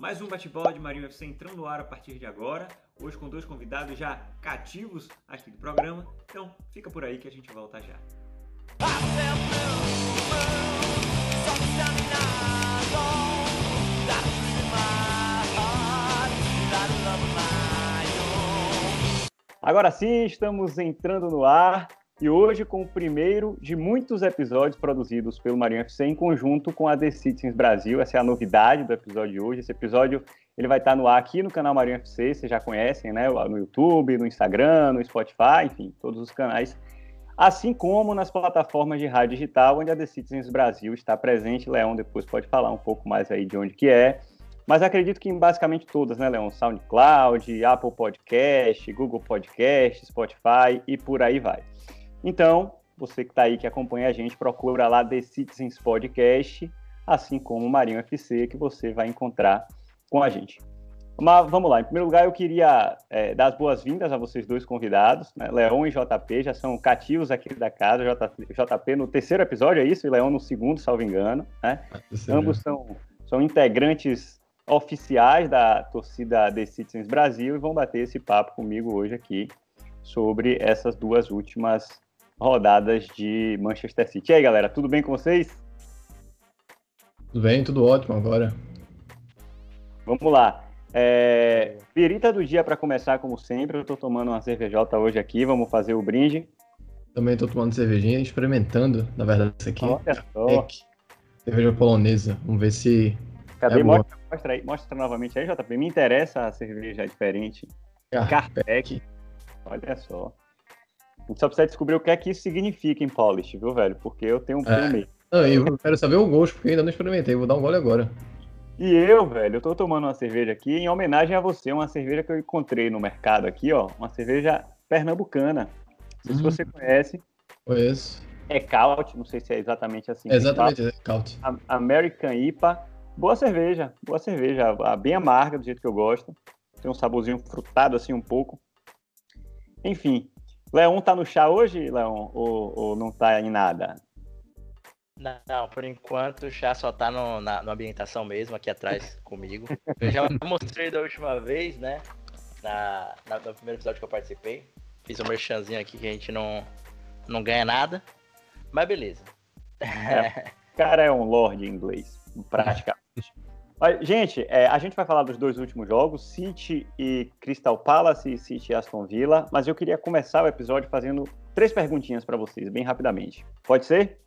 Mais um bate-bola de Marinho FC entrando no ar a partir de agora. Hoje com dois convidados já cativos aqui do programa. Então fica por aí que a gente volta já. Agora sim, estamos entrando no ar e hoje com o primeiro de muitos episódios produzidos pelo Marinho FC em conjunto com a The Citizens Brasil. Essa é a novidade do episódio de hoje. Esse episódio ele vai estar no ar aqui no canal Marinho FC, vocês já conhecem, né? No YouTube, no Instagram, no Spotify, enfim, todos os canais. Assim como nas plataformas de rádio digital, onde a The Citizens Brasil está presente. Leão depois pode falar um pouco mais aí de onde que é. Mas acredito que em basicamente todas, né, Leon? SoundCloud, Apple Podcast, Google Podcast, Spotify e por aí vai. Então, você que está aí, que acompanha a gente, procura lá The Citizens Podcast, assim como o Marinho FC, que você vai encontrar com a gente. Mas vamos lá, em primeiro lugar eu queria é, dar as boas-vindas a vocês dois convidados, né? Leon e JP já são cativos aqui da casa, JP no terceiro episódio, é isso? E Leon no segundo, salvo engano, né? Ambos são, são integrantes oficiais da torcida The Citizens Brasil e vão bater esse papo comigo hoje aqui sobre essas duas últimas rodadas de Manchester City. E aí, galera, tudo bem com vocês? Tudo bem, tudo ótimo agora. Vamos lá. É, pirita do dia para começar, como sempre. Eu estou tomando uma cervejota hoje aqui. Vamos fazer o brinde. Também estou tomando cervejinha, experimentando, na verdade, isso aqui. Olha só. Cerveja polonesa. Vamos ver se Cadê? É mostra, mostra, aí, mostra novamente aí, JP. Me interessa a cerveja diferente. Carpec. Olha só. Gente só precisa descobrir o que é que isso significa em Polish, viu, velho? Porque eu tenho um é. Não, eu quero saber o gosto, porque ainda não experimentei. Vou dar um gole agora. E eu, velho, eu tô tomando uma cerveja aqui em homenagem a você, uma cerveja que eu encontrei no mercado aqui, ó. Uma cerveja pernambucana. Não sei hum. se você conhece. Conheço. É Caut, não sei se é exatamente assim. É exatamente, é Caut. American IPA Boa cerveja, boa cerveja, bem amarga, do jeito que eu gosto. Tem um saborzinho frutado assim um pouco. Enfim, Leon tá no chá hoje, Leon, ou, ou não tá em nada? Não, por enquanto o chá só tá no, na, ambientação mesmo, aqui atrás comigo. Eu já mostrei da última vez, né? Na, na, no primeiro episódio que eu participei. Fiz um merchanzinho aqui que a gente não, não ganha nada. Mas beleza. É, o cara é um lord inglês, praticamente. Gente, é, a gente vai falar dos dois últimos jogos, City e Crystal Palace e City e Aston Villa, mas eu queria começar o episódio fazendo três perguntinhas para vocês, bem rapidamente. Pode ser?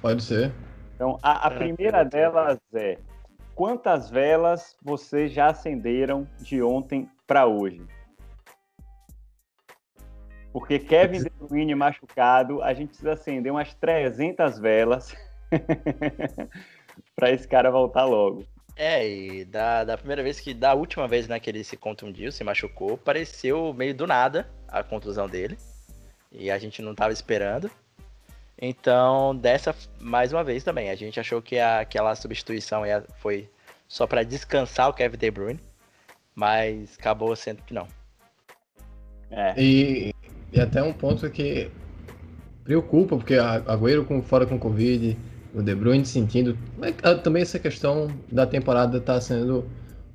Pode ser. Então, a, a primeira delas é: quantas velas vocês já acenderam de ontem para hoje? Porque Kevin De Bruyne machucado, a gente precisa acender umas 300 velas para esse cara voltar logo. É, e da, da primeira vez que, da última vez né, que ele se contundiu, se machucou, pareceu meio do nada a contusão dele. E a gente não estava esperando. Então, dessa, mais uma vez também, a gente achou que a, aquela substituição ia, foi só para descansar o Kevin De Bruyne, mas acabou sendo que não. É. E, e até um ponto que preocupa, porque a Agüero com, fora com Covid, o De Bruyne sentindo. Ah, também essa questão da temporada está sendo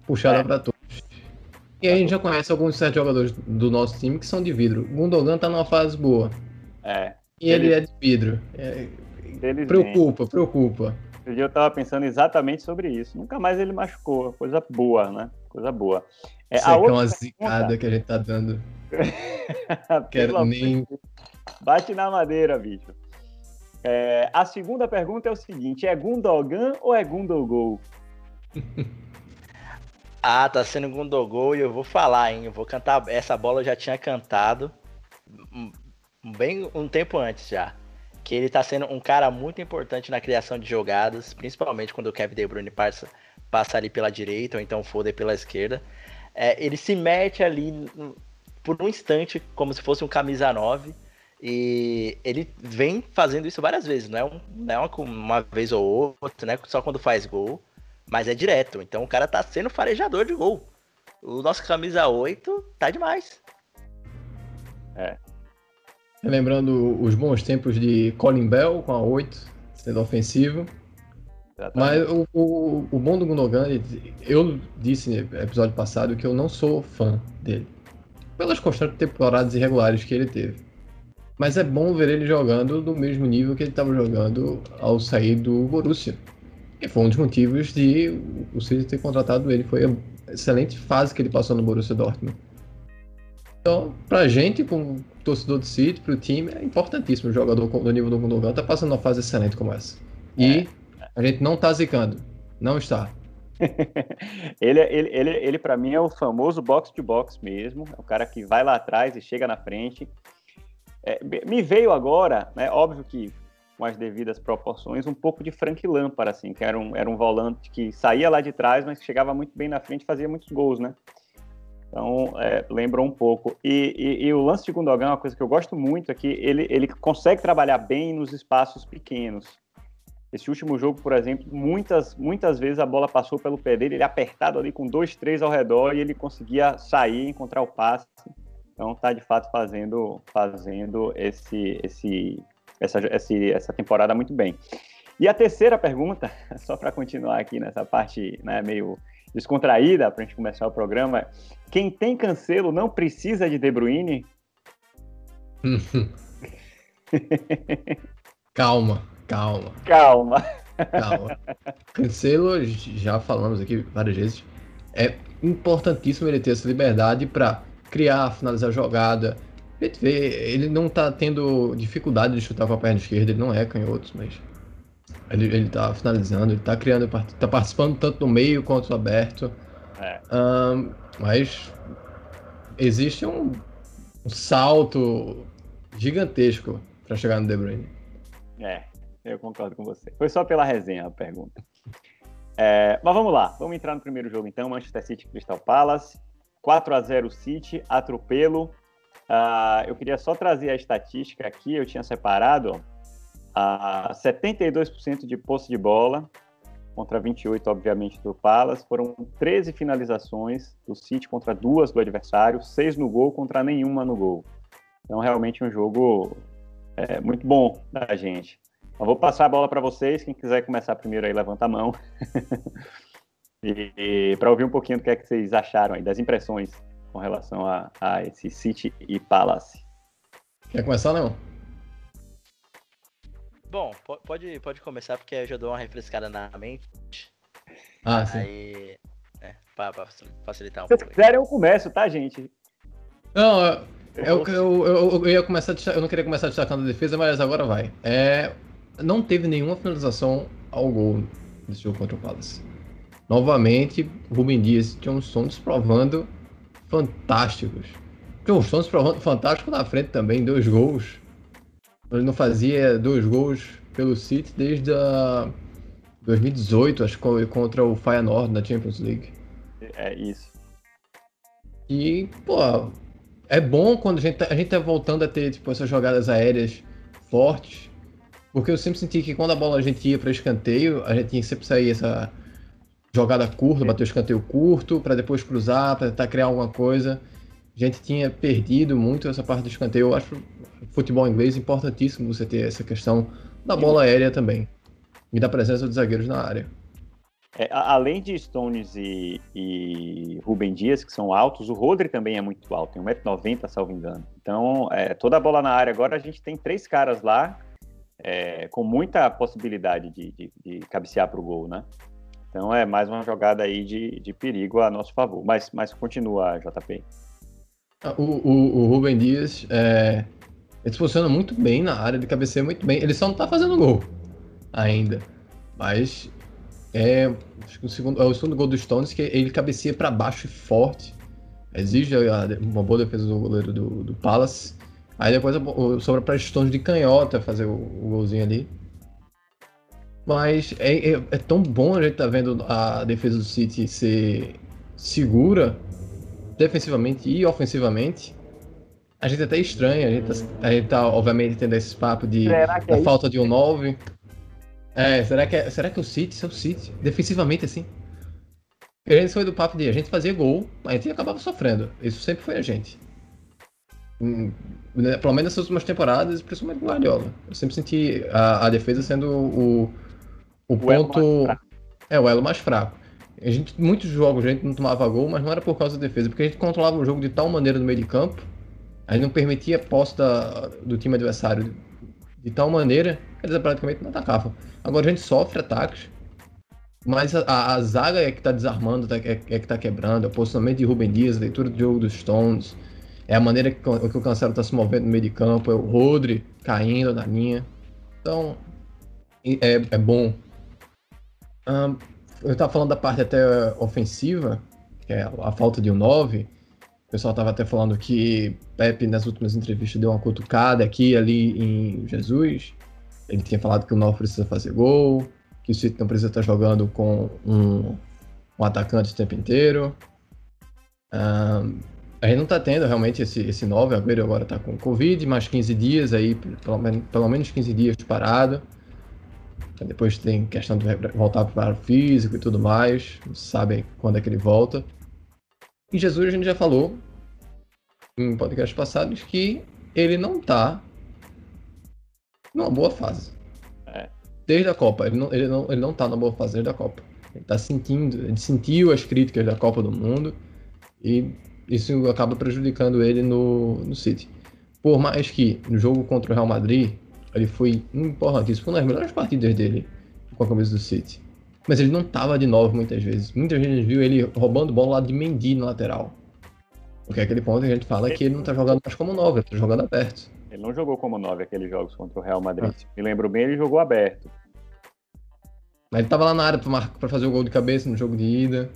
puxada é. para todos. E a gente já conhece alguns certos jogadores do nosso time que são de vidro. Gundogan está numa fase boa. É. E ele, ele é de vidro. É... Preocupa, preocupa. Eu dia eu tava pensando exatamente sobre isso. Nunca mais ele machucou. Coisa boa, né? Coisa boa. É, Isso a é uma zicada que a gente tá dando. Quero nem. Bate na madeira, bicho. É, a segunda pergunta é o seguinte: é Gundogan ou é Gundogol? ah, tá sendo Gundogol e eu vou falar, hein? Eu vou cantar. Essa bola eu já tinha cantado bem um tempo antes já. Que ele tá sendo um cara muito importante na criação de jogadas, principalmente quando o Kevin De Bruyne passa, passa ali pela direita ou então Foden pela esquerda. É, ele se mete ali por um instante, como se fosse um camisa 9 e ele vem fazendo isso várias vezes, não é, um, não é uma, uma, vez ou outra, né? Só quando faz gol, mas é direto. Então o cara tá sendo farejador de gol. O nosso camisa 8 tá demais. É. Lembrando os bons tempos de Colin Bell com a 8, sendo ofensivo. Mas o, o, o bom do Gundogan, eu disse no episódio passado que eu não sou fã dele. Pelas constantes temporadas irregulares que ele teve. Mas é bom ver ele jogando do mesmo nível que ele estava jogando ao sair do Borussia. E foi um dos motivos de o City ter contratado ele. Foi a excelente fase que ele passou no Borussia Dortmund. Então, pra gente, como torcedor do City, pro time, é importantíssimo o jogador do nível do Gundogan tá passando uma fase excelente como essa. E é. a gente não tá zicando. Não está. ele, ele, ele, ele para mim, é o famoso box to box mesmo. É o cara que vai lá atrás e chega na frente. É, me veio agora, né, óbvio que com as devidas proporções, um pouco de Frank Lampard, assim, que era um, era um volante que saía lá de trás, mas chegava muito bem na frente fazia muitos gols, né? Então, é, lembra um pouco. E, e, e, o lance de Gundogan, uma coisa que eu gosto muito é que ele, ele consegue trabalhar bem nos espaços pequenos. Esse último jogo, por exemplo, muitas, muitas vezes a bola passou pelo pé dele, ele apertado ali com dois, três ao redor e ele conseguia sair, encontrar o passe. Então, tá de fato fazendo, fazendo esse, esse, essa, esse, essa temporada muito bem. E a terceira pergunta, só para continuar aqui nessa parte né, meio descontraída para a gente começar o programa, quem tem Cancelo não precisa de De Bruyne? calma, calma. Calma. Calma. Cancelo, já falamos aqui várias vezes, é importantíssimo ele ter essa liberdade para criar, finalizar a jogada. A gente vê, ele não tá tendo dificuldade de chutar com a perna esquerda, ele não é canhoto, mas ele, ele tá finalizando, ele tá criando, tá participando tanto no meio quanto no aberto. É. Um, mas existe um, um salto gigantesco para chegar no De Bruyne. É, eu concordo com você. Foi só pela resenha a pergunta. É, mas vamos lá, vamos entrar no primeiro jogo então, Manchester City Crystal Palace. 4 a 0 City, atropelo. Uh, eu queria só trazer a estatística aqui, eu tinha separado uh, 72% de posse de bola, contra 28, obviamente, do Palace. Foram 13 finalizações do City contra duas do adversário, seis no gol contra nenhuma no gol. Então, realmente um jogo é, muito bom da gente. Eu vou passar a bola para vocês. Quem quiser começar primeiro aí, levanta a mão. e, e para ouvir um pouquinho do que é que vocês acharam aí, das impressões com relação a, a esse City e Palace. Quer começar, não? Bom, pode, pode começar porque eu já dou uma refrescada na mente. Ah, sim. Aí, é, pra, pra facilitar um Se pouco. Se quiserem, eu começo, tá, gente? Não, eu, eu, eu, eu, eu ia começar eu não queria começar destacando a defesa, mas agora vai. É, não teve nenhuma finalização ao gol nesse jogo contra o Palace. Novamente, Rubem Dias e John Stones provando fantásticos. John Stones provando fantástico na frente também, dois gols. Ele não fazia dois gols pelo City desde a 2018, acho que contra o Feyenoord na Champions League. É isso. E, pô, é bom quando a gente, tá, a gente tá voltando a ter tipo, essas jogadas aéreas fortes, porque eu sempre senti que quando a bola a gente ia para escanteio, a gente tinha que sempre sair essa jogada curta, bater o escanteio curto, para depois cruzar, para tentar criar alguma coisa. A gente tinha perdido muito essa parte do escanteio. Eu acho futebol inglês importantíssimo você ter essa questão da bola aérea também e da presença dos zagueiros na área. É, além de Stones e, e Rubem Dias, que são altos, o Rodri também é muito alto, tem 1,90m, salvo engano. Então, é, toda a bola na área. Agora a gente tem três caras lá é, com muita possibilidade de, de, de cabecear para o gol, né? Então é mais uma jogada aí de, de perigo a nosso favor. Mas, mas continua, JP. Ah, o, o, o Rubem Dias, é, ele funciona muito bem na área, de cabeceia muito bem. Ele só não tá fazendo gol ainda. Mas é, o segundo, é o segundo gol do Stones que ele cabeceia para baixo e forte. Exige uma boa defesa do goleiro do, do Palace. Aí depois sobra para Stones de canhota fazer o, o golzinho ali. Mas é, é, é, tão bom a gente tá vendo a defesa do City ser segura defensivamente e ofensivamente, a gente até estranha, a gente, tá, a gente tá, obviamente, tendo esse papo de da é falta de um 9. É, será que, é, será que o City, é o City, defensivamente assim? A gente foi do papo de a gente fazer gol, a gente acabava sofrendo. Isso sempre foi a gente. Hum, né, pelo menos nessas últimas temporadas, principalmente o Guardiola. Eu sempre senti a, a defesa sendo o, o, o ponto. É o elo mais fraco. A gente, muitos jogos a gente não tomava gol, mas não era por causa da defesa, porque a gente controlava o jogo de tal maneira no meio de campo, a gente não permitia a posse da, do time adversário de tal maneira que eles praticamente não atacavam. Agora a gente sofre ataques, mas a, a, a zaga é que está desarmando, é, é, que está quebrando, é o posicionamento de Rubem Dias, a leitura do jogo dos Stones, é a maneira que, que o Cancelo está se movendo no meio de campo, é o Rodri caindo na linha. Então, é, é bom. Um, eu estava falando da parte até ofensiva, que é a falta de um 9. O pessoal estava até falando que Pepe, nas últimas entrevistas, deu uma cutucada aqui ali em Jesus. Ele tinha falado que o 9 precisa fazer gol, que o City não precisa estar jogando com um, um atacante o tempo inteiro. Um, a gente não está tendo realmente esse, esse 9, o Agüero agora está com Covid, mais 15 dias aí, pelo, pelo menos 15 dias parado. Depois tem questão de voltar para o físico e tudo mais. Não sabem quando é que ele volta. E Jesus a gente já falou em podcasts passados que ele não está numa boa fase. É. Desde a Copa. Ele não, ele, não, ele não tá numa boa fase desde a Copa. Ele está sentindo, ele sentiu as críticas da Copa do Mundo e isso acaba prejudicando ele no, no City. Por mais que no jogo contra o Real Madrid ele foi importantíssimo, foi uma das melhores partidas dele com a camisa do City. Mas ele não tava de novo muitas vezes. Muitas vezes viu ele roubando bola lá de Mendy na lateral. Porque é aquele ponto que a gente fala que ele não tá jogando mais como 9, ele tá jogando aberto. Ele não jogou como 9 aqueles jogos contra o Real Madrid. Ah. Me lembro bem, ele jogou aberto. Mas ele tava lá na área pra, pra fazer o gol de cabeça no jogo de ida.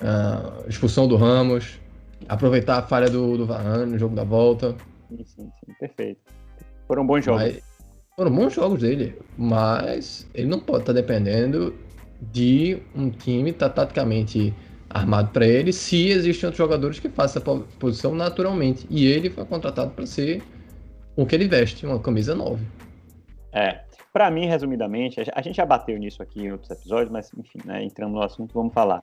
Uh, expulsão do Ramos. Aproveitar a falha do, do Varane no jogo da volta. Sim, sim, sim. Perfeito. Foram bons jogos. Mas, foram bons jogos dele, mas ele não pode estar tá dependendo de um time estar tá taticamente armado para ele se existem outros jogadores que façam essa posição naturalmente. E ele foi contratado para ser o que ele veste, uma camisa 9. É. Para mim, resumidamente, a gente já bateu nisso aqui em outros episódios, mas enfim, né, entrando no assunto, vamos falar.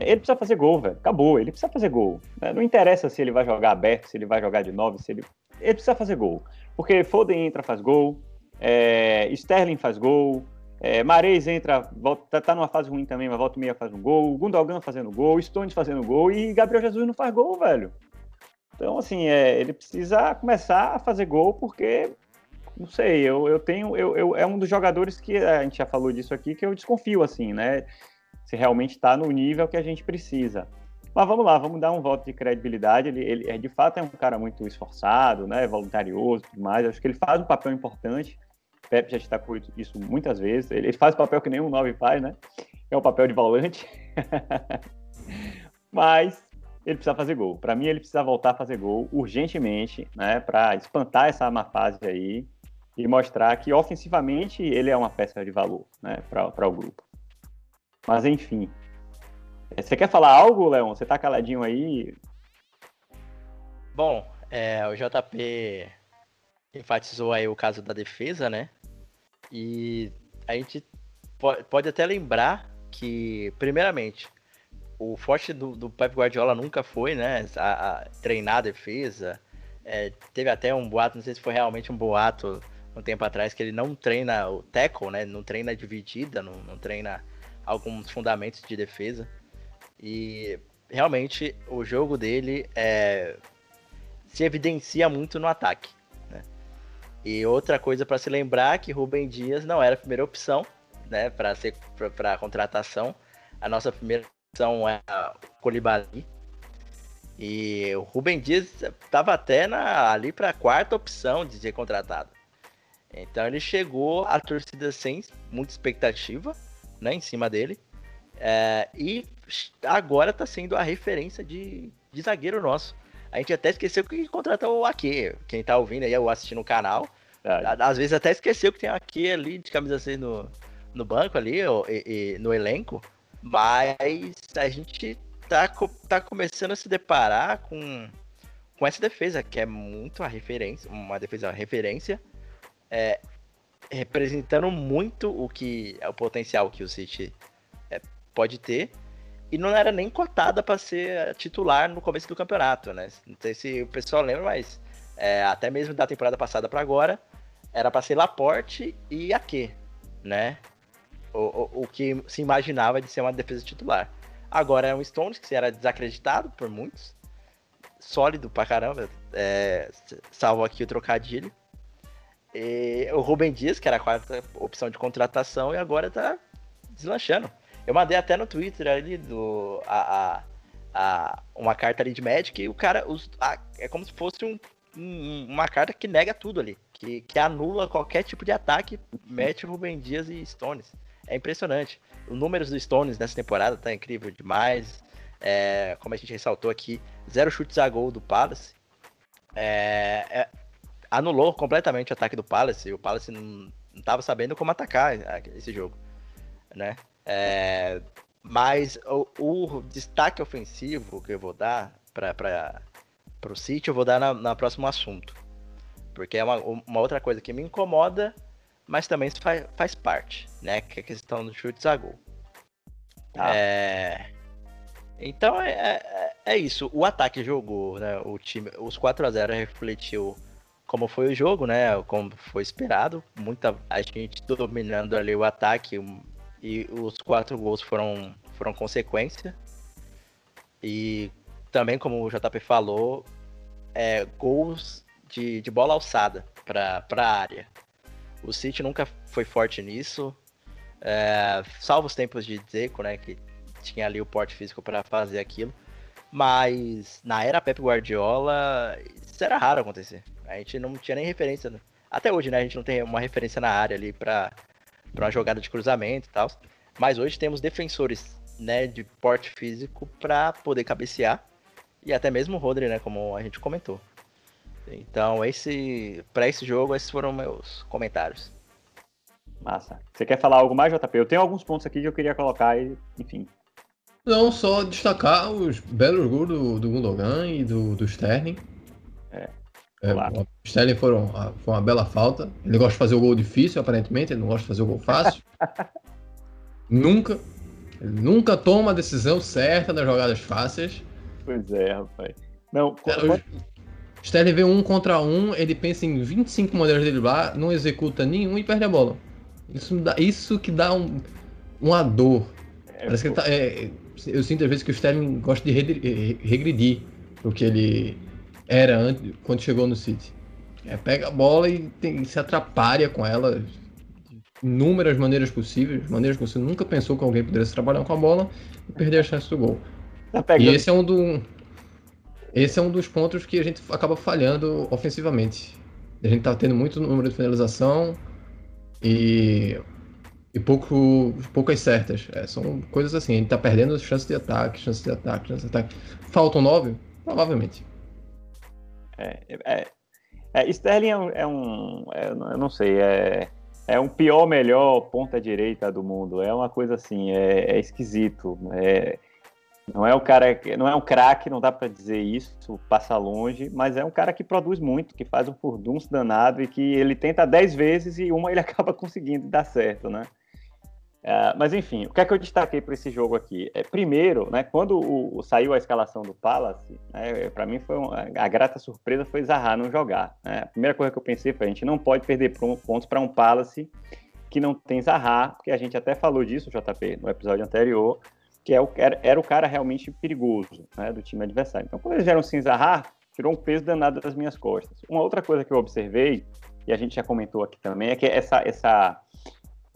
Ele precisa fazer gol, velho. Acabou, ele precisa fazer gol. Né? Não interessa se ele vai jogar aberto, se ele vai jogar de 9, se ele. Ele precisa fazer gol. Porque Foden entra, faz gol, é, Sterling faz gol, é, Mares entra, volta, tá, tá, numa fase ruim também, mas volta e meia faz um gol, Gundogan fazendo gol, Stones fazendo gol e Gabriel Jesus não faz gol, velho. Então, assim, é, ele precisa começar a fazer gol porque, não sei, eu, eu tenho, eu, eu, é um dos jogadores que, a gente já falou disso aqui, que eu desconfio, assim, né, se realmente está no nível que a gente precisa. Mas vamos lá, vamos dar um voto de credibilidade. Ele, ele é, de fato é um cara muito esforçado, né, voluntarioso e tudo mais. Acho que ele faz um papel importante. Pepe já destacou isso muitas vezes. Ele, ele faz o papel que nenhum nove faz, né? É o papel de volante. Mas ele precisa fazer gol. Para mim, ele precisa voltar a fazer gol urgentemente, né, para espantar essa má fase aí e mostrar que ofensivamente ele é uma peça de valor, né, para o grupo. Mas enfim, você quer falar algo, Leon? Você tá caladinho aí? Bom, é, o JP enfatizou aí o caso da defesa, né? E a gente pode até lembrar que, primeiramente, o forte do, do Pep Guardiola nunca foi, né? A, a treinar a defesa. É, teve até um boato, não sei se foi realmente um boato um tempo atrás, que ele não treina o tackle, né? Não treina dividida, não, não treina alguns fundamentos de defesa. E realmente o jogo dele é, se evidencia muito no ataque. Né? E outra coisa para se lembrar que Rubem Dias não era a primeira opção né, para ser para contratação. A nossa primeira opção é o Colibali. E o Rubem Dias estava até na, ali para a quarta opção de ser contratado. Então ele chegou a torcida sem muita expectativa né, em cima dele. É, e agora tá sendo a referência de, de zagueiro nosso. A gente até esqueceu que contratou o Ake. Quem tá ouvindo aí ou assistindo o canal, às vezes até esqueceu que tem o Ake ali de camisa 6 no, no banco ali, e, e, no elenco. Mas a gente tá, tá começando a se deparar com, com essa defesa, que é muito a referência, uma defesa referência, é, representando muito o que é o potencial que o City pode ter. E não era nem cotada para ser titular no começo do campeonato, né? Não sei se o pessoal lembra, mas é, até mesmo da temporada passada para agora, era para ser Laporte e Ake, né? o, o, o que se imaginava de ser uma defesa titular. Agora é um Stones que era desacreditado por muitos, sólido pra caramba, é, salvo aqui o trocadilho. E o Rubem Dias, que era a quarta opção de contratação, e agora tá deslanchando. Eu mandei até no Twitter ali do, a, a, a uma carta ali de Magic e o cara os, a, é como se fosse um, um, uma carta que nega tudo ali, que, que anula qualquer tipo de ataque, mete Rubem Dias e Stones. É impressionante. Os números do Stones nessa temporada tá incrível demais. É, como a gente ressaltou aqui, zero chutes a gol do Palace. É, é, anulou completamente o ataque do Palace. O Palace não, estava sabendo como atacar esse jogo, né? É, mas o, o, destaque ofensivo que eu vou dar para o City, eu vou dar na, na próximo assunto. Porque é uma, uma outra coisa que me incomoda, mas também faz, faz parte, né? Que é a questão dos chutes a gol. Ah. É... Então é, é, é, isso. O ataque jogou, né? O time, os 4 a 0 refletiu como foi o jogo, né? Como foi esperado. Muita a gente dominando ali o ataque e os quatro gols foram, foram consequência. E também, como o JP falou, é, gols de, de bola alçada para a área. O City nunca foi forte nisso, é, salvo os tempos de Zeco, né? Que tinha ali o porte físico para fazer aquilo. Mas na era Pep Guardiola, isso era raro acontecer. A gente não tinha nem referência. Até hoje, né? A gente não tem uma referência na área ali para uma jogada de cruzamento e tal. Mas hoje temos defensores, né, de porte físico para poder cabecear. E até mesmo o Rodri, né, como a gente comentou. Então, esse para esse jogo, esses foram meus comentários. Massa. Você quer falar algo mais, JP? Eu tenho alguns pontos aqui que eu queria colocar e, enfim. Não, só destacar os belos gols do, do Gundogan e do, do Sterling. É. É, o Sterling foram, foi uma bela falta. Ele gosta de fazer o gol difícil, aparentemente, ele não gosta de fazer o gol fácil. nunca. Ele nunca toma a decisão certa nas jogadas fáceis. Pois é, rapaz. Não, é, Sterling vê um contra um, ele pensa em 25 maneiras de driblar, não executa nenhum e perde a bola. Isso, dá, isso que dá um, uma dor. É, Parece que ele tá, é, eu sinto às vezes que o Sterling gosta de regredir o que ele era antes, quando chegou no City. É, pega a bola e tem, se atrapalha com ela de inúmeras maneiras possíveis, maneiras que você nunca pensou que alguém pudesse trabalhar com a bola e perder a chance do gol. Tá e esse é um do, esse é um dos pontos que a gente acaba falhando ofensivamente. A gente tá tendo muito número de finalização e, e pouco, poucas certas. É, são coisas assim, a gente tá perdendo chances de ataque, chances de ataque, chances de ataque. Faltam nove? Provavelmente. É, é, é Sterling é um, é um é, eu não sei, é, é um pior melhor ponta direita do mundo. É uma coisa assim, é, é esquisito. É, não é o cara, não é um craque, não dá para dizer isso, passa longe, mas é um cara que produz muito, que faz um furdunço danado e que ele tenta 10 vezes e uma ele acaba conseguindo dar certo, né? Uh, mas enfim, o que é que eu destaquei para esse jogo aqui? É, primeiro, né, quando o, o, saiu a escalação do Palace, né, para mim foi uma, a grata surpresa foi Zaha não jogar. Né? A primeira coisa que eu pensei foi a gente não pode perder pontos para um Palace que não tem Zaha, porque a gente até falou disso, JP, no episódio anterior, que é o, era, era, o cara realmente perigoso né, do time adversário. Então, quando eles vieram sem Zaha, tirou um peso danado das minhas costas. Uma outra coisa que eu observei, e a gente já comentou aqui também, é que essa, essa,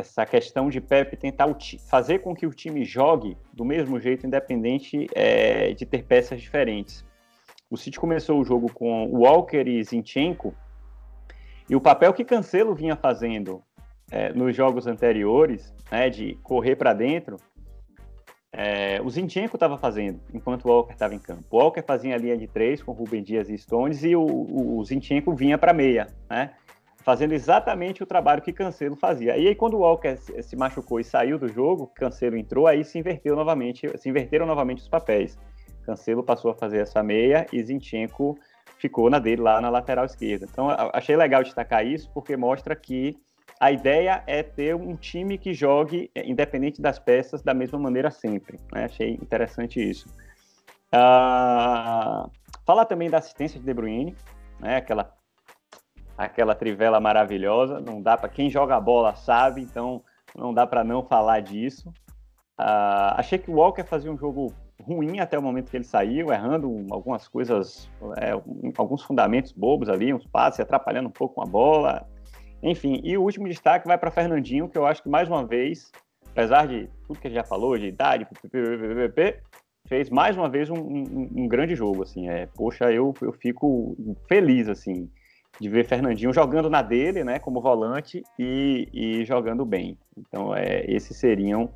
essa questão de Pepe tentar fazer com que o time jogue do mesmo jeito, independente é, de ter peças diferentes. O City começou o jogo com Walker e Zinchenko, e o papel que Cancelo vinha fazendo é, nos jogos anteriores, né, de correr para dentro, é, o Zinchenko estava fazendo, enquanto o Walker estava em campo. O Walker fazia a linha de três com Rubem Dias e Stones e o, o, Zinchenko vinha para meia, né? Fazendo exatamente o trabalho que Cancelo fazia. E aí, quando o Walker se machucou e saiu do jogo, Cancelo entrou, aí se inverteu novamente, se inverteram novamente os papéis. Cancelo passou a fazer essa meia e Zinchenko ficou na dele lá na lateral esquerda. Então, achei legal destacar isso, porque mostra que a ideia é ter um time que jogue, é, independente das peças, da mesma maneira sempre. Né? Achei interessante isso. Uh, falar também da assistência de De Bruyne, né? aquela, aquela trivela maravilhosa. Não dá para quem joga bola sabe, então não dá para não falar disso. Uh, achei que o Walker fazia um jogo ruim até o momento que ele saiu, errando algumas coisas, é, alguns fundamentos bobos ali, uns passes, atrapalhando um pouco com a bola. Enfim, e o último destaque vai para Fernandinho, que eu acho que mais uma vez, apesar de tudo que gente já falou, de idade, fez mais uma vez um, um, um grande jogo. Assim, é, poxa, eu, eu fico feliz assim de ver Fernandinho jogando na dele, né, como volante e, e jogando bem. Então, é, esses seriam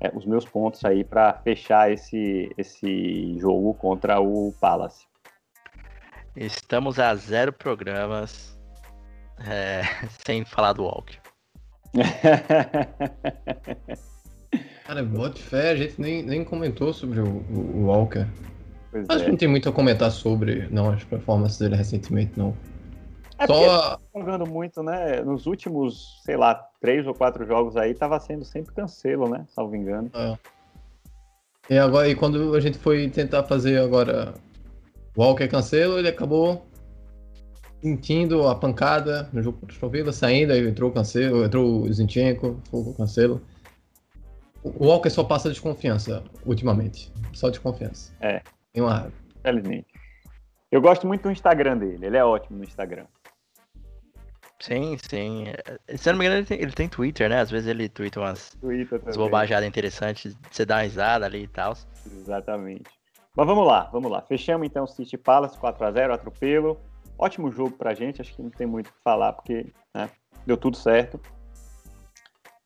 é, os meus pontos aí para fechar esse, esse jogo contra o Palace. Estamos a zero programas é, sem falar do Walker. Cara, bote fé, a gente nem, nem comentou sobre o, o, o Walker. Pois Acho é. que não tem muito a comentar sobre não, as performances dele recentemente, não. É Só... Jogando muito, né? Nos últimos, sei lá, três ou quatro jogos aí, tava sendo sempre cancelo, né? Salvo engano. É. E agora, e quando a gente foi tentar fazer agora Walker cancelo, ele acabou sentindo a pancada no jogo contra o Villa, saindo, aí entrou o cancelo, entrou o Zinchenko, foi o cancelo. O Walker só passa desconfiança ultimamente. Só desconfiança. É. Tem uma Felizmente. Eu gosto muito do Instagram dele, ele é ótimo no Instagram. Sim, sim. Se eu não me engano, ele tem, ele tem Twitter, né? Às vezes ele twitta umas, umas bobajadas interessantes, você dá uma risada ali e tal. Exatamente. Mas vamos lá, vamos lá. Fechamos então City Palace 4x0, atropelo. Ótimo jogo pra gente, acho que não tem muito o que falar, porque né, deu tudo certo.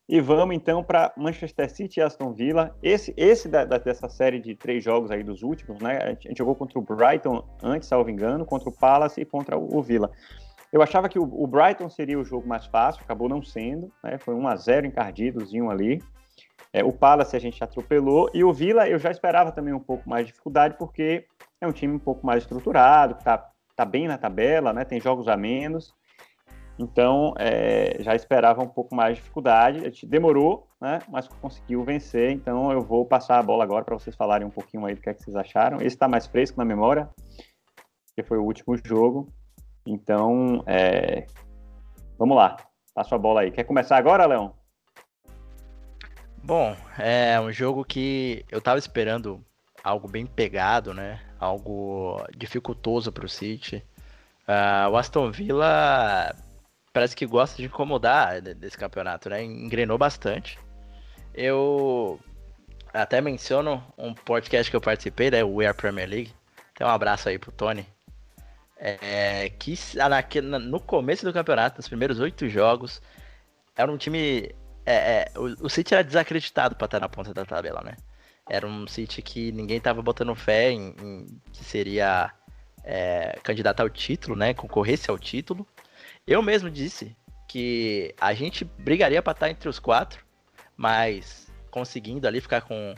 E vamos então para Manchester City e Aston Villa. Esse, esse da, da, dessa série de três jogos aí dos últimos, né? A gente, a gente, jogou contra o Brighton antes, salvo engano, contra o Palace e contra o, o Villa. Eu achava que o, Brighton seria o jogo mais fácil, acabou não sendo, né? Foi 1 a 0 encardidozinho ali. É, o Palace a gente atropelou e o Villa eu já esperava também um pouco mais de dificuldade porque é um time um pouco mais estruturado, tá, tá bem na tabela, né? Tem jogos a menos. Então, é, já esperava um pouco mais de dificuldade. A gente demorou, né, mas conseguiu vencer. Então, eu vou passar a bola agora para vocês falarem um pouquinho aí do que, é que vocês acharam. Esse está mais fresco na memória, que foi o último jogo. Então, é... vamos lá, passo a bola aí. Quer começar agora, Leão? Bom, é um jogo que eu tava esperando algo bem pegado, né? Algo dificultoso para o City. Uh, o Aston Villa parece que gosta de incomodar desse campeonato, né? Engrenou bastante. Eu até menciono um podcast que eu participei, né? O We Are Premier League. Então um abraço aí pro Tony. É, que no começo do campeonato, nos primeiros oito jogos, era um time. É, é, o, o, City era desacreditado para estar na ponta da tabela, né? Era um City que ninguém tava botando fé em, em que seria é, candidato ao título, né? Concorresse ao título. Eu mesmo disse que a gente brigaria para estar entre os quatro, mas conseguindo ali ficar com,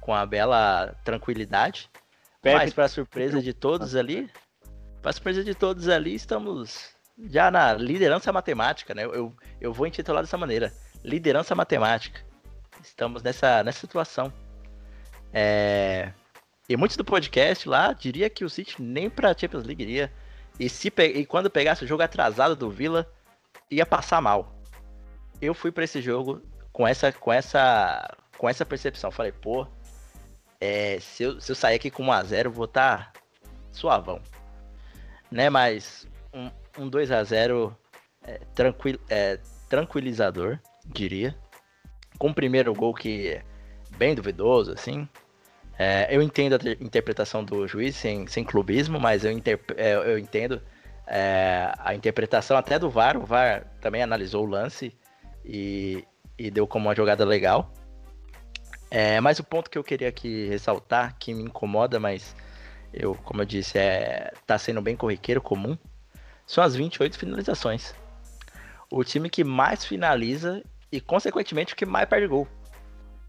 com a bela tranquilidade. Pepe. Mas para surpresa de todos ali, para surpresa de todos ali, estamos já na liderança matemática, né? Eu, eu vou intitular dessa maneira: liderança matemática. Estamos nessa, nessa situação. É... E muitos do podcast lá diria que o City nem para Champions League iria. E, se pe... e quando pegasse o jogo atrasado do Villa, ia passar mal. Eu fui para esse jogo com essa, com essa, com essa percepção. Falei, pô, é, se, eu, se eu sair aqui com 1x0, vou estar tá suavão né? Mas um, um 2 a 0 é, tranquil, é, tranquilizador, diria. Com o primeiro gol que é bem duvidoso, assim. É, eu entendo a interpretação do juiz sem, sem clubismo, mas eu, é, eu entendo é, a interpretação até do VAR. O VAR também analisou o lance e, e deu como uma jogada legal. É, mas o ponto que eu queria aqui ressaltar, que me incomoda, mas eu, como eu disse, é, tá sendo bem corriqueiro, comum, são as 28 finalizações. O time que mais finaliza e, consequentemente, o que mais perde gol.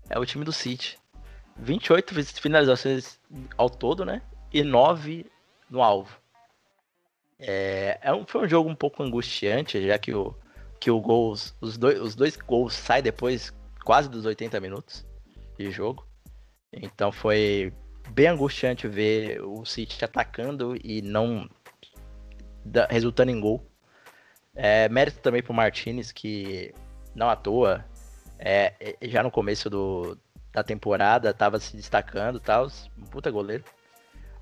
É o time do City. 28 finalizações ao todo, né? E 9 no alvo. É, é um, foi um jogo um pouco angustiante, já que o, que o gols, os, dois, os dois gols saem depois quase dos 80 minutos de jogo. Então foi bem angustiante ver o City atacando e não resultando em gol. É, mérito também pro Martinez, que não à toa É, é já no começo do, da temporada estava se destacando tal, um puta goleiro.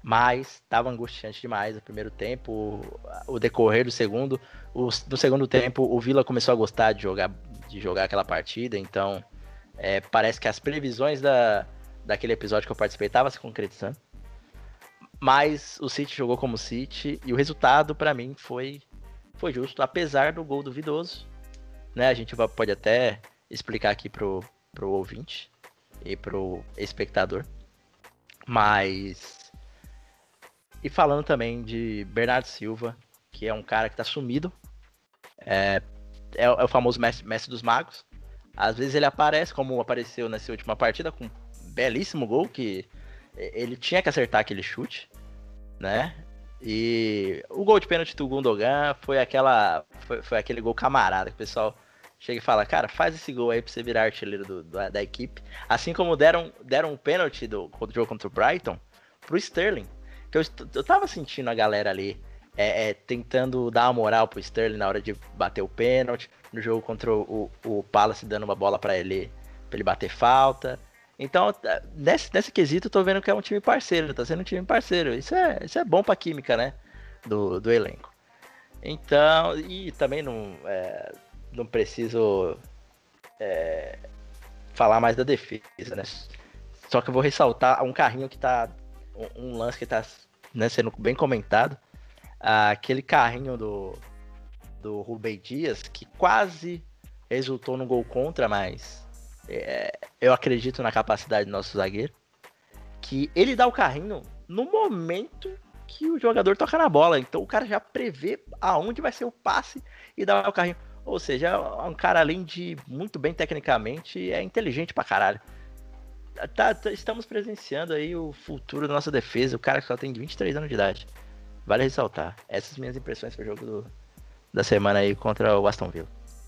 Mas estava angustiante demais o primeiro tempo, o decorrer do segundo. O, no segundo tempo, o Vila começou a gostar de jogar, de jogar aquela partida, então é, parece que as previsões da, daquele episódio que eu participei se concretizando. Mas o City jogou como City e o resultado para mim foi foi justo, apesar do gol duvidoso. Né? A gente pode até explicar aqui pro, pro ouvinte e pro espectador. Mas. E falando também de Bernardo Silva, que é um cara que tá sumido. É, é, é o famoso mestre, mestre dos magos. Às vezes ele aparece, como apareceu nessa última partida, com belíssimo gol que ele tinha que acertar aquele chute, né? E o gol de pênalti do Gundogan foi aquela foi, foi aquele gol camarada que o pessoal chega e fala, cara, faz esse gol aí pra você virar artilheiro do, do, da equipe. Assim como deram, deram um pênalti do, jogo contra o Brighton pro Sterling. Que eu, eu tava sentindo a galera ali é, é, tentando dar uma moral pro Sterling na hora de bater o pênalti. No jogo contra o, o, o Palace dando uma bola para ele, pra ele bater falta. Então, nesse, nesse quesito, eu tô vendo que é um time parceiro, tá sendo um time parceiro. Isso é, isso é bom pra química, né? Do, do elenco. Então, e também não. É, não preciso é, falar mais da defesa, né? Só que eu vou ressaltar um carrinho que tá. Um, um lance que tá né, sendo bem comentado. Aquele carrinho do, do Rubem Dias, que quase resultou no gol contra, mas é, eu acredito na capacidade do nosso zagueiro. Que ele dá o carrinho no momento que o jogador toca na bola. Então o cara já prevê aonde vai ser o passe e dá o carrinho. Ou seja, é um cara, além de muito bem tecnicamente, é inteligente pra caralho. Tá, tá, estamos presenciando aí o futuro da nossa defesa, o cara que só tem 23 anos de idade. Vale ressaltar. Essas minhas impressões pro jogo do, da semana aí contra o Aston Villa.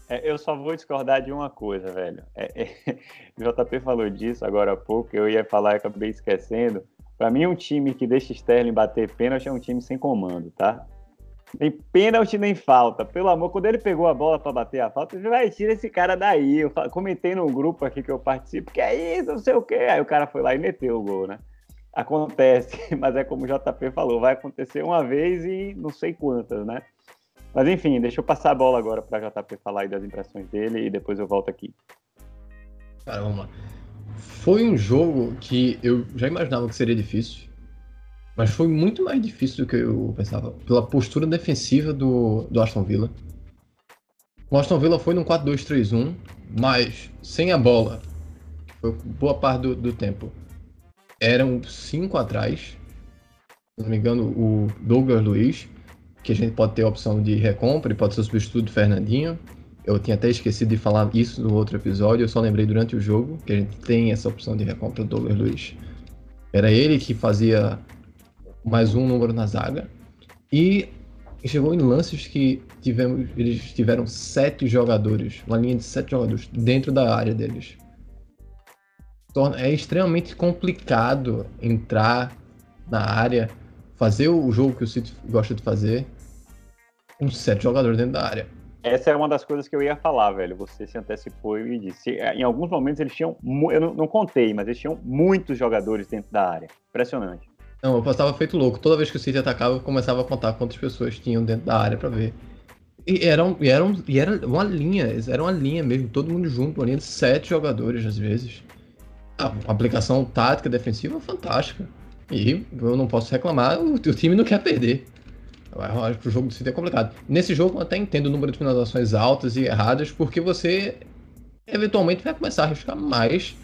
É, eu só vou discordar de uma coisa, velho. É, é, JP falou disso agora há pouco, eu ia falar e acabei esquecendo. Para mim, um time que deixa Sterling bater pênalti é um time sem comando, tá? Nem pênalti nem falta. Pelo amor, quando ele pegou a bola para bater a falta, ele vai tira esse cara daí. Eu comentei no grupo aqui que eu participo, que é isso, não sei o quê. Aí o cara foi lá e meteu o gol, né? Acontece, mas é como o JP falou, vai acontecer uma vez e não sei quantas, né? Mas enfim, deixa eu passar a bola agora para JP falar das impressões dele e depois eu volto aqui. Cara, vamos lá. Foi um jogo que eu já imaginava que seria difícil. Mas foi muito mais difícil do que eu pensava, pela postura defensiva do, do Aston Villa. O Aston Villa foi num 4-2-3-1, mas sem a bola, foi boa parte do, do tempo. Eram cinco atrás, se não me engano, o Douglas Luiz, que a gente pode ter a opção de recompra e pode ser o substituto do Fernandinho. Eu tinha até esquecido de falar isso no outro episódio, eu só lembrei durante o jogo que a gente tem essa opção de recompra do Douglas Luiz. Era ele que fazia mais um número na zaga. E chegou em lances que tivemos, eles tiveram sete jogadores, uma linha de sete jogadores dentro da área deles. É extremamente complicado entrar na área, fazer o jogo que o City gosta de fazer, com sete jogadores dentro da área. Essa é uma das coisas que eu ia falar, velho. Você se antecipou e disse. Em alguns momentos eles tinham. Eu não, não contei, mas eles tinham muitos jogadores dentro da área. Impressionante. Não, eu passava feito louco. Toda vez que o City atacava, eu começava a contar quantas pessoas tinham dentro da área para ver. E era, e, era, e era uma linha, era uma linha mesmo, todo mundo junto, uma linha de sete jogadores às vezes. A aplicação tática defensiva fantástica. E eu não posso reclamar, o, o time não quer perder. Eu acho que o jogo do City é complicado. Nesse jogo eu até entendo o número de finalizações altas e erradas, porque você eventualmente vai começar a arriscar mais,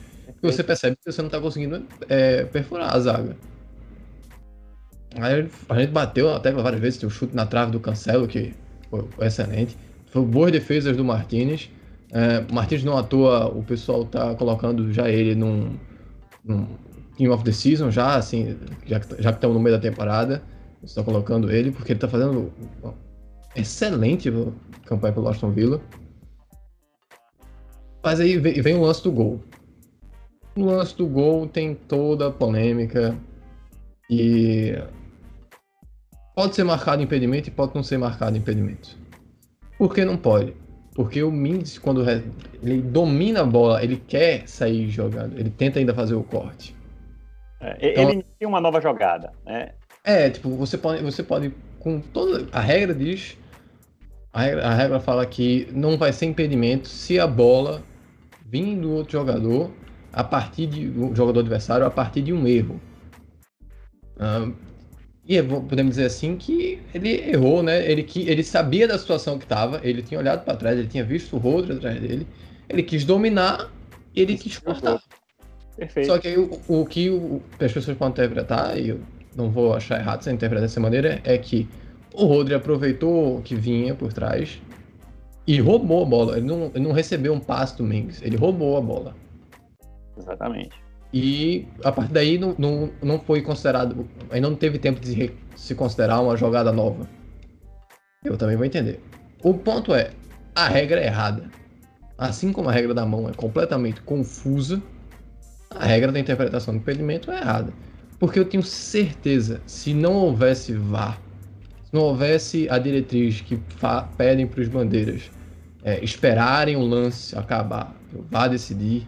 e você percebe que você não está conseguindo é, perfurar a zaga. Aí a gente bateu até várias vezes, tem um chute na trave do Cancelo, que foi excelente. Foi boas defesas do Martinez. É, Martinez não atua, o pessoal tá colocando já ele num, num Team of the Season, já assim, já, já que estamos no meio da temporada. Estão colocando ele, porque ele tá fazendo uma excelente campanha pelo Aston Villa. Mas aí vem, vem o lance do gol. O lance do gol tem toda a polêmica. E pode ser marcado impedimento e pode não ser marcado impedimento. Por que não pode? Porque o Mendes, quando ele domina a bola, ele quer sair jogando, ele tenta ainda fazer o corte. É, então, ele tem uma nova jogada, né? É, tipo, você pode, você pode com toda a regra diz, a regra, a regra fala que não vai ser impedimento se a bola vir do outro jogador a partir de um jogador adversário a partir de um erro. E podemos dizer assim que ele errou, né? Ele, que, ele sabia da situação que estava, ele tinha olhado para trás, ele tinha visto o Rodri atrás dele, ele quis dominar e ele quis cortar. Perfeito. Só que aí, o, o que o, as pessoas podem interpretar, e eu não vou achar errado se interpretar dessa maneira, é que o Rodri aproveitou que vinha por trás e roubou a bola. Ele não, ele não recebeu um passe do Mendes, ele roubou a bola. Exatamente. E a partir daí não, não, não foi considerado. Ainda não teve tempo de se considerar uma jogada nova. Eu também vou entender. O ponto é, a regra é errada. Assim como a regra da mão é completamente confusa, a regra da interpretação do impedimento é errada. Porque eu tenho certeza, se não houvesse VAR, se não houvesse a diretriz que pedem para os bandeiras é, esperarem o lance acabar, o VAR decidir,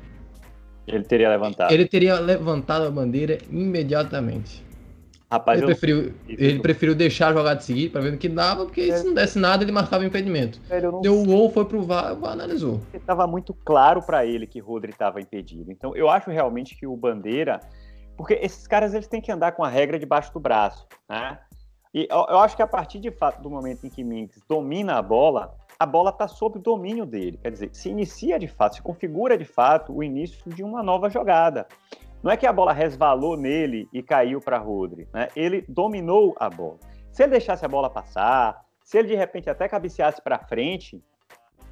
ele teria levantado. Ele teria levantado a bandeira imediatamente. Rapaz, ele, eu... preferiu, ele preferiu deixar a jogada seguir para ver o que dava, porque é. se não desse nada, ele marcava impedimento. Velho, Deu o gol, foi pro VAR, o VAR analisou. Estava muito claro para ele que Rodri estava impedido. Então, eu acho realmente que o Bandeira. Porque esses caras eles têm que andar com a regra debaixo do braço. Né? E eu, eu acho que a partir de fato do momento em que Minks domina a bola, a bola está sob o domínio dele. Quer dizer, se inicia de fato, se configura de fato o início de uma nova jogada. Não é que a bola resvalou nele e caiu para Rodri, né? Ele dominou a bola. Se ele deixasse a bola passar, se ele de repente até cabeceasse para frente,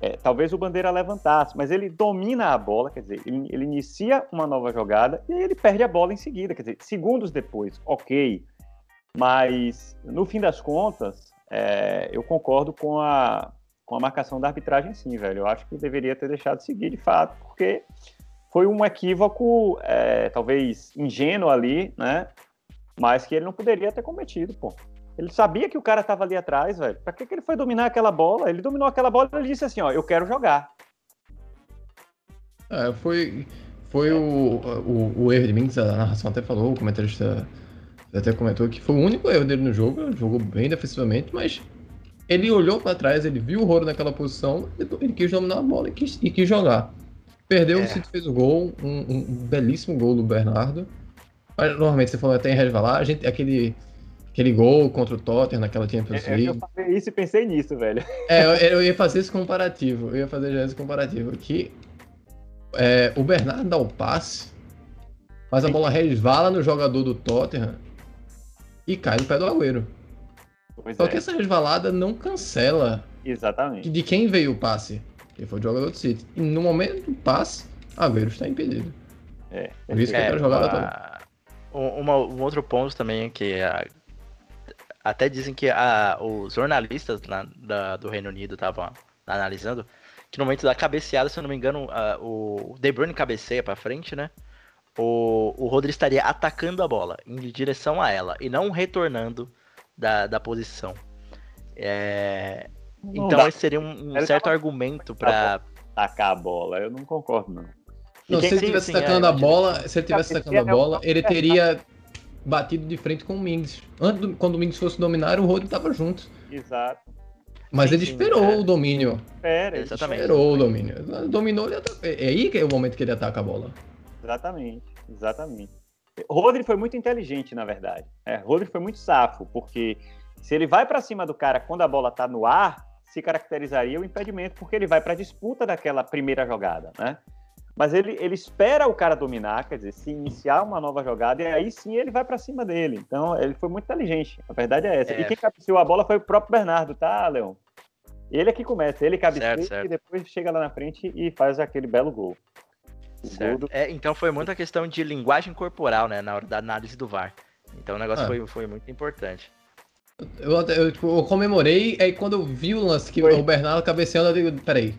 é, talvez o Bandeira levantasse, mas ele domina a bola, quer dizer, ele, ele, inicia uma nova jogada e ele perde a bola em seguida, quer dizer, segundos depois, ok. Mas no fim das contas, é, eu concordo com a, com a marcação da arbitragem, sim, velho. Eu acho que deveria ter deixado seguir de fato, porque foi um equívoco, é, talvez ingênuo ali, né? Mas que ele não poderia ter cometido, pô. Ele sabia que o cara estava ali atrás, velho. Pra que, que ele foi dominar aquela bola? Ele dominou aquela bola e ele disse assim: ó, eu quero jogar. É, foi foi o, o, o, erro de Minks, a narração até falou, o comentarista até comentou que foi o único erro dele no jogo, jogou bem defensivamente, mas ele olhou para trás, ele viu o Roro naquela posição, ele quis dominar a bola e quis, e quis jogar. Perdeu, é. o City fez o gol, um, um, belíssimo gol do Bernardo. Mas, normalmente, você falou até em resvalar, a gente, aquele, aquele gol contra o Tottenham naquela Champions League. É, eu falei isso e pensei nisso, velho. É, eu, eu, ia fazer esse comparativo, eu ia fazer já esse comparativo, que é, o Bernardo dá o passe, mas a bola resvala no jogador do Tottenham e cai no pé do Agüero. Pois Só é. que essa resvalada não cancela Exatamente. de quem veio o passe. Que foi o jogador do City. E no momento do passe, Agüero está impedido. É. Por isso que é, eu quero jogar uma, uma, um outro ponto também é que a, até dizem que a, os jornalistas na, da, do Reino Unido estavam analisando que no momento da cabeceada, se eu não me engano, a, o De Bruyne cabeceia para frente, né? O, o Rodri estaria atacando a bola em direção a ela e não retornando da, da posição. É... Então dá. esse seria um, um certo argumento para tacar a bola. Eu não concordo não. Não, se ele tivesse tacando é, a bola, se ele tivesse tacando a bola, ele teria batido de frente com o Mings. Antes do, quando o Mings fosse dominar, o Rodri estava junto. Exato. Mas sim, ele esperou é. o domínio. Espera, exatamente. Esperou o domínio. Dominou, ele É aí que é o momento que ele ataca a bola. Exatamente, exatamente. Rodri foi muito inteligente, na verdade. É, Rodri foi muito safo, porque se ele vai para cima do cara quando a bola está no ar, se caracterizaria o impedimento, porque ele vai para a disputa daquela primeira jogada, né? Mas ele, ele espera o cara dominar, quer dizer, se iniciar uma nova jogada, e aí sim ele vai para cima dele. Então, ele foi muito inteligente. A verdade é essa. É. E quem cabeceou a bola foi o próprio Bernardo, tá, Leon? Ele é que começa, ele cabeceia e depois chega lá na frente e faz aquele belo gol. Certo. É, então foi muita questão de linguagem corporal, né, na hora da análise do VAR. Então o negócio ah. foi, foi muito importante. Eu, eu, tipo, eu comemorei, aí quando eu vi o lance que foi. o Bernardo cabeceando, eu digo, peraí,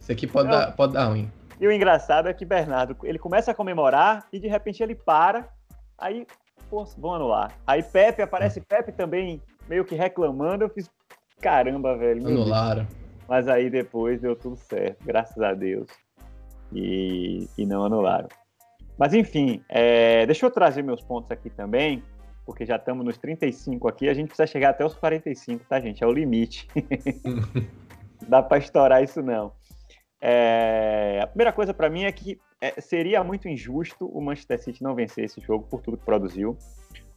isso aqui pode, dar, pode dar ruim. E o engraçado é que Bernardo, ele começa a comemorar e de repente ele para, aí, pô, vão anular. Aí Pepe, aparece. Pepe também meio que reclamando, eu fiz, caramba, velho. Anularam. mas aí depois deu tudo certo, graças a Deus. E, e não anularam. Mas enfim, é, deixa eu trazer meus pontos aqui também, porque já estamos nos 35 aqui, a gente precisa chegar até os 45, tá, gente? É o limite. Dá para estourar isso não. É, a primeira coisa para mim é que é, seria muito injusto o Manchester City não vencer esse jogo por tudo que produziu.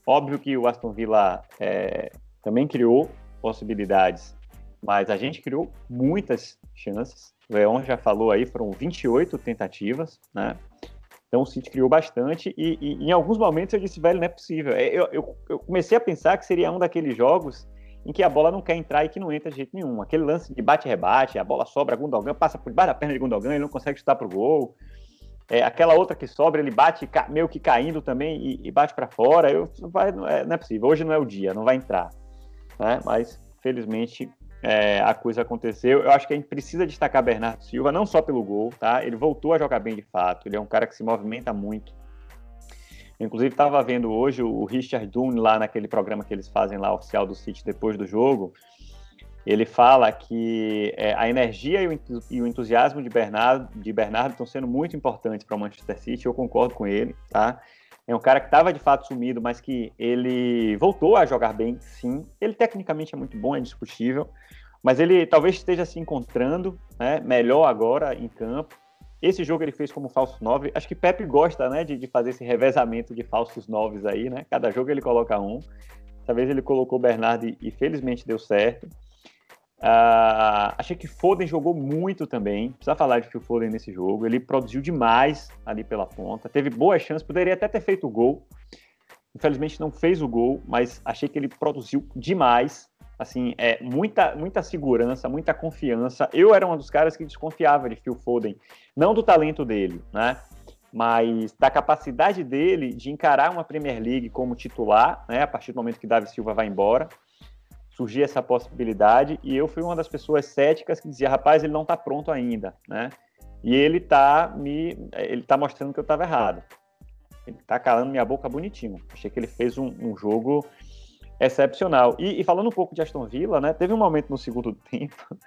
Óbvio que o Aston Villa é, também criou possibilidades, mas a gente criou muitas chances. O Leon já falou aí, foram 28 tentativas, né? Então o City criou bastante e, e, em alguns momentos eu disse, velho, não é possível. É, eu, eu, eu, comecei a pensar que seria um daqueles jogos em que a bola não quer entrar e que não entra de jeito nenhum. Aquele lance de bate-rebate, a bola sobra, Gundogan passa por debaixo da perna de Gundogan, ele não consegue chutar pro gol. É, aquela outra que sobra, ele bate meio que caindo também e, e bate para fora. Eu, vai, não, é, não, é, possível. Hoje não é o dia, não vai entrar. Né? Mas, felizmente, é, a coisa aconteceu. Eu acho que a gente precisa destacar Bernardo Silva, não só pelo gol, tá? Ele voltou a jogar bem de fato. Ele é um cara que se movimenta muito. Inclusive, estava vendo hoje o Richard Dunne lá naquele programa que eles fazem lá, oficial do City, depois do jogo ele fala que é, a energia e o, entusiasmo de Bernardo, de Bernardo estão sendo muito importantes para o Manchester City. Eu concordo com ele, tá? É um cara que estava de fato sumido, mas que ele voltou a jogar bem, sim. Ele tecnicamente é muito bom, é indiscutível, mas ele talvez esteja se encontrando né, melhor agora em campo. Esse jogo ele fez como falso 9. Acho que Pepe gosta né, de, de fazer esse revezamento de falsos 9 aí, né? Cada jogo ele coloca um. Dessa vez ele colocou o Bernardo e, e felizmente deu certo. Uh, achei que Foden jogou muito também. Precisa falar de Phil Foden nesse jogo. Ele produziu demais ali pela ponta. Teve boas chances, poderia até ter feito o gol. Infelizmente não fez o gol, mas achei que ele produziu demais. Assim, é muita, muita segurança, muita confiança. Eu era um dos caras que desconfiava de Phil Foden, não do talento dele, né? Mas da capacidade dele de encarar uma Premier League como titular, né? A partir do momento que Davi Silva vai embora surgia essa possibilidade e eu fui uma das pessoas céticas que dizia, rapaz, ele não está pronto ainda, né? E ele está me, ele tá mostrando que eu estava errado. Ele está calando minha boca bonitinho. Achei que ele fez um, um jogo excepcional. E, e, falando um pouco de Aston Villa, né? Teve um momento no segundo tempo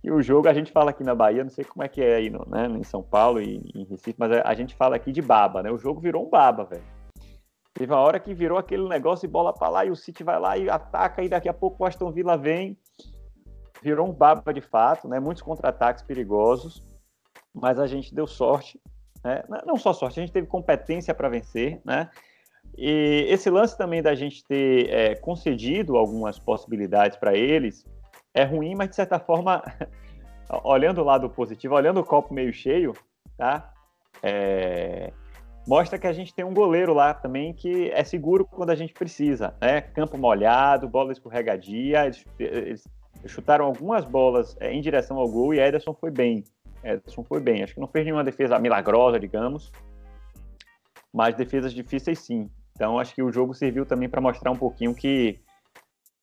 que o jogo a gente fala aqui na Bahia, não sei como é que é aí no, né, em São Paulo e em Recife, mas a gente fala aqui de baba, né? O jogo virou um baba, velho. Teve uma hora que virou aquele negócio de bola para lá e o City vai lá e ataca e daqui a pouco o Aston Villa vem. Virou um baba de fato, né? Muitos contra-ataques perigosos, mas a gente deu sorte, né? Não só sorte, a gente teve competência para vencer, né? E esse lance também da gente ter é, concedido algumas possibilidades para eles é ruim, mas de certa forma, olhando o lado positivo, olhando o copo meio cheio, tá? É, mostra que a gente tem um goleiro lá também que é seguro quando a gente precisa, né? Campo molhado, bola escorregadia, eles, eles chutaram algumas bolas é, em direção ao gol e Ederson foi bem. Ederson foi bem, acho que não fez nenhuma defesa milagrosa, digamos, mas defesas difíceis sim. Então acho que o jogo serviu também para mostrar um pouquinho que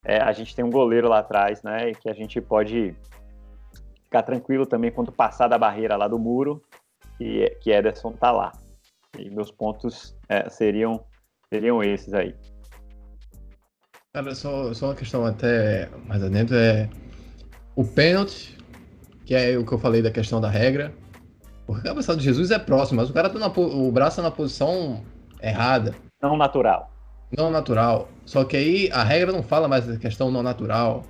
é, a gente tem um goleiro lá atrás, né? E que a gente pode ficar tranquilo também quando passar da barreira lá do muro, que, que Ederson tá lá. E meus pontos é, seriam, seriam esses aí. Cara, só, só uma questão até mais adentro é o pênalti, que é o que eu falei da questão da regra. Porque a cabeçada de Jesus é próximo, mas o cara tá na, o braço tá na posição errada. Não natural. Não natural. Só que aí a regra não fala mais da questão não natural.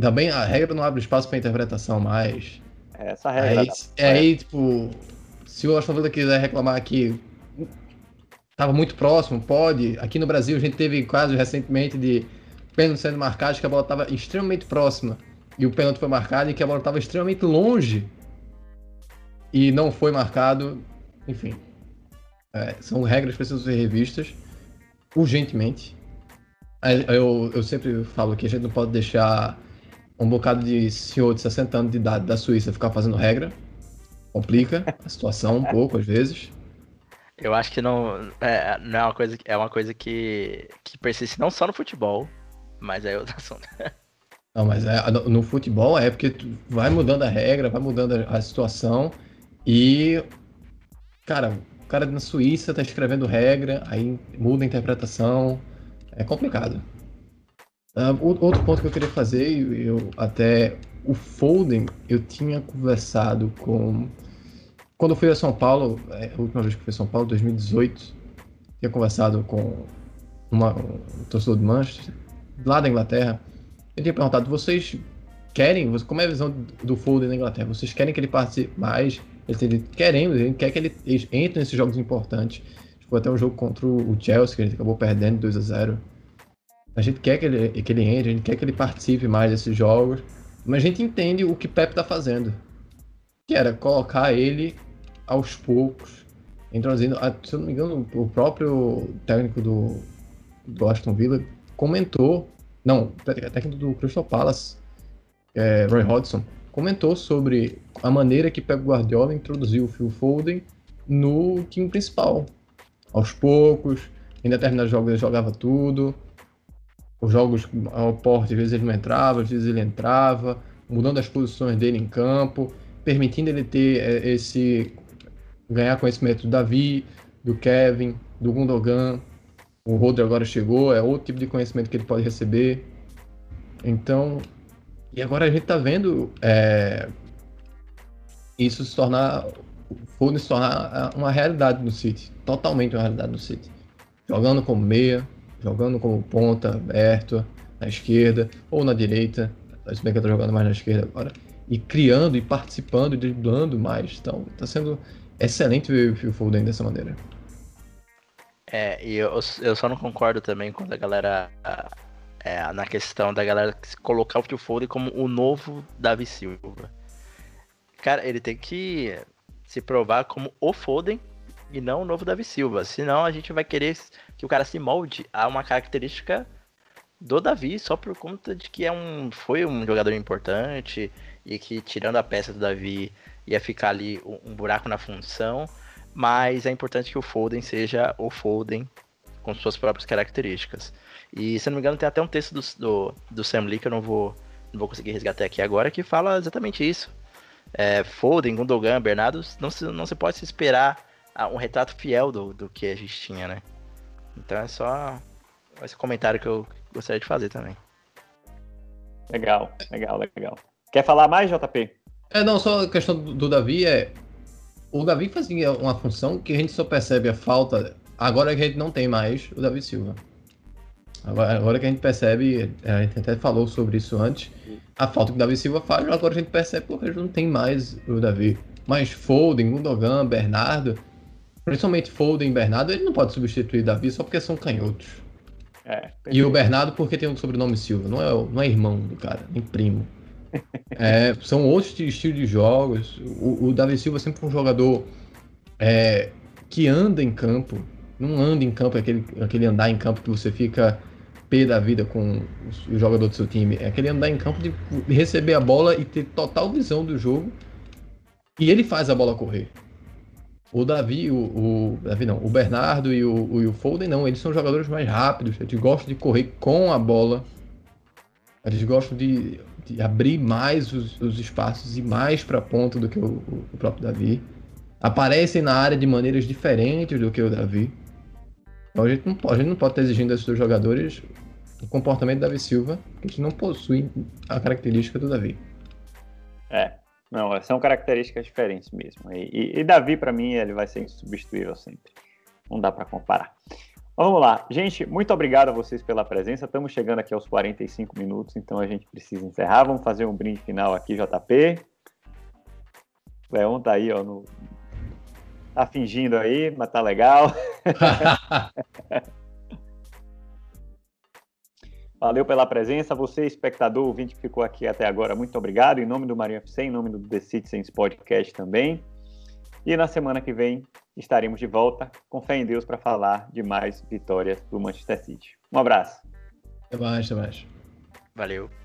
Também a regra não abre espaço para interpretação mais. É essa regra. Aí, é aí, tipo, se o Aston Villa quiser reclamar que estava muito próximo, pode. Aqui no Brasil a gente teve quase recentemente de pênalti sendo marcado, que a bola estava extremamente próxima e o pênalti foi marcado e que a bola estava extremamente longe e não foi marcado. Enfim, é, são regras que precisam ser revistas urgentemente. Eu, eu sempre falo que a gente não pode deixar um bocado de senhor de 60 anos de idade da Suíça ficar fazendo regra complica a situação um pouco às vezes. Eu acho que não é, não é uma coisa é uma coisa que, que persiste não só no futebol, mas é outro assunto. Não, mas é, no futebol é porque vai mudando a regra, vai mudando a situação e cara, cara na Suíça tá escrevendo regra, aí muda a interpretação, é complicado. Outro ponto que eu queria fazer, eu até o Foden, eu tinha conversado com. Quando eu fui a São Paulo, é, a última vez que eu fui a São Paulo, 2018, tinha conversado com uma, um torcedor de Manchester, lá da Inglaterra. Eu tinha perguntado: vocês querem, como é a visão do Foden na Inglaterra? Vocês querem que ele participe mais? Ele queremos, ele quer que ele entre nesses jogos importantes. Foi até um jogo contra o Chelsea, que gente acabou perdendo 2 a 0 A gente quer que ele, que ele entre, a gente quer que ele participe mais desses jogos. Mas a gente entende o que Pep está fazendo. Que era colocar ele aos poucos, introduzindo. Se eu não me engano, o próprio técnico do, do Aston Villa comentou. Não, técnico do Crystal Palace, é, Roy Hodgson, comentou sobre a maneira que Pep Guardiola introduziu o Phil Foden no time principal. Aos poucos, em determinados jogos ele jogava tudo. Os jogos ao porte, às vezes ele não entrava, às vezes ele entrava, mudando as posições dele em campo, permitindo ele ter é, esse ganhar conhecimento do Davi, do Kevin, do Gundogan. O Rodri agora chegou, é outro tipo de conhecimento que ele pode receber. Então, e agora a gente tá vendo é, isso se tornar, Foden se tornar uma realidade no City, totalmente uma realidade no City. Jogando como meia, jogando como ponta, aberto, na esquerda ou na direita, se bem que eu tô jogando mais na esquerda agora, e criando e participando e driblando mais. Então, tá sendo excelente ver o Foden dessa maneira. É, e eu, eu só não concordo também quando a galera é, na questão da galera colocar o Phil Foden como o novo Davi Silva. Cara, ele tem que se provar como o Foden e não o novo Davi Silva. Senão a gente vai querer que o cara se molde a uma característica do Davi só por conta de que é um, foi um jogador importante e que tirando a peça do Davi ia ficar ali um, buraco na função. Mas é importante que o Foden seja o Foden com suas próprias características. E se não me engano, tem até um texto do, do, do Sam Lee que eu não vou, não vou conseguir resgatar aqui agora, que fala exatamente isso. É, Foden, Gundogan, Bernardo, não se, não se pode se esperar um retrato fiel do, do que a gente tinha, né? Então é só esse comentário que eu gostaria de fazer também. Legal, legal, legal. Quer falar mais, JP? É, não, só a questão do, do Davi é. O Davi fazia uma função que a gente só percebe a falta agora que a gente não tem mais o Davi Silva. Agora, agora, que a gente percebe, a gente até falou sobre isso antes, a falta que o Davi Silva faz, agora a gente percebe porque a gente não tem mais o Davi. Mas Foden, Gundogan, Bernardo, principalmente Foden e Bernardo, ele não pode substituir Davi só porque são canhotos. É, e o Bernardo porque tem o sobrenome Silva, não é, não é irmão do cara, nem primo. É, são outros estilos de jogos. O, o, Davi Silva sempre foi um jogador é, que anda em campo. Não anda em campo, é aquele, aquele andar em campo que você fica pé da vida com o jogador do seu time. É aquele andar em campo de receber a bola e ter total visão do jogo. E ele faz a bola correr. O Davi, o, o Davi não, o Bernardo e o, o, o Foden não, eles são jogadores mais rápidos, eles gostam de correr com a bola. Eles gostam de, de abrir mais os, os, espaços e mais para ponta do que o, o próprio Davi. Aparecem na área de maneiras diferentes do que o Davi. Então a gente não pode, a gente não pode estar exigindo desses dois jogadores o comportamento do Davi Silva, que gente não possui a característica do Davi. É, não, são características diferentes mesmo. E, e, e Davi, para mim, ele vai ser insubstituível sempre. Não dá para comparar. vamos lá. Gente, muito obrigado a vocês pela presença. Estamos chegando aqui aos 45 minutos, então a gente precisa encerrar. Vamos fazer um brinde final aqui, JP. Leon tá aí, ó, no, Tá fingindo aí, mas tá legal. Valeu pela presença. Você, espectador, ouvinte que ficou aqui até agora, muito obrigado. Em nome do Marinho FC, em nome do The Citizens Podcast também. E na semana que vem estaremos de volta, com fé em Deus, para falar de mais vitórias do Manchester City. Um abraço. Até mais, até mais. Valeu.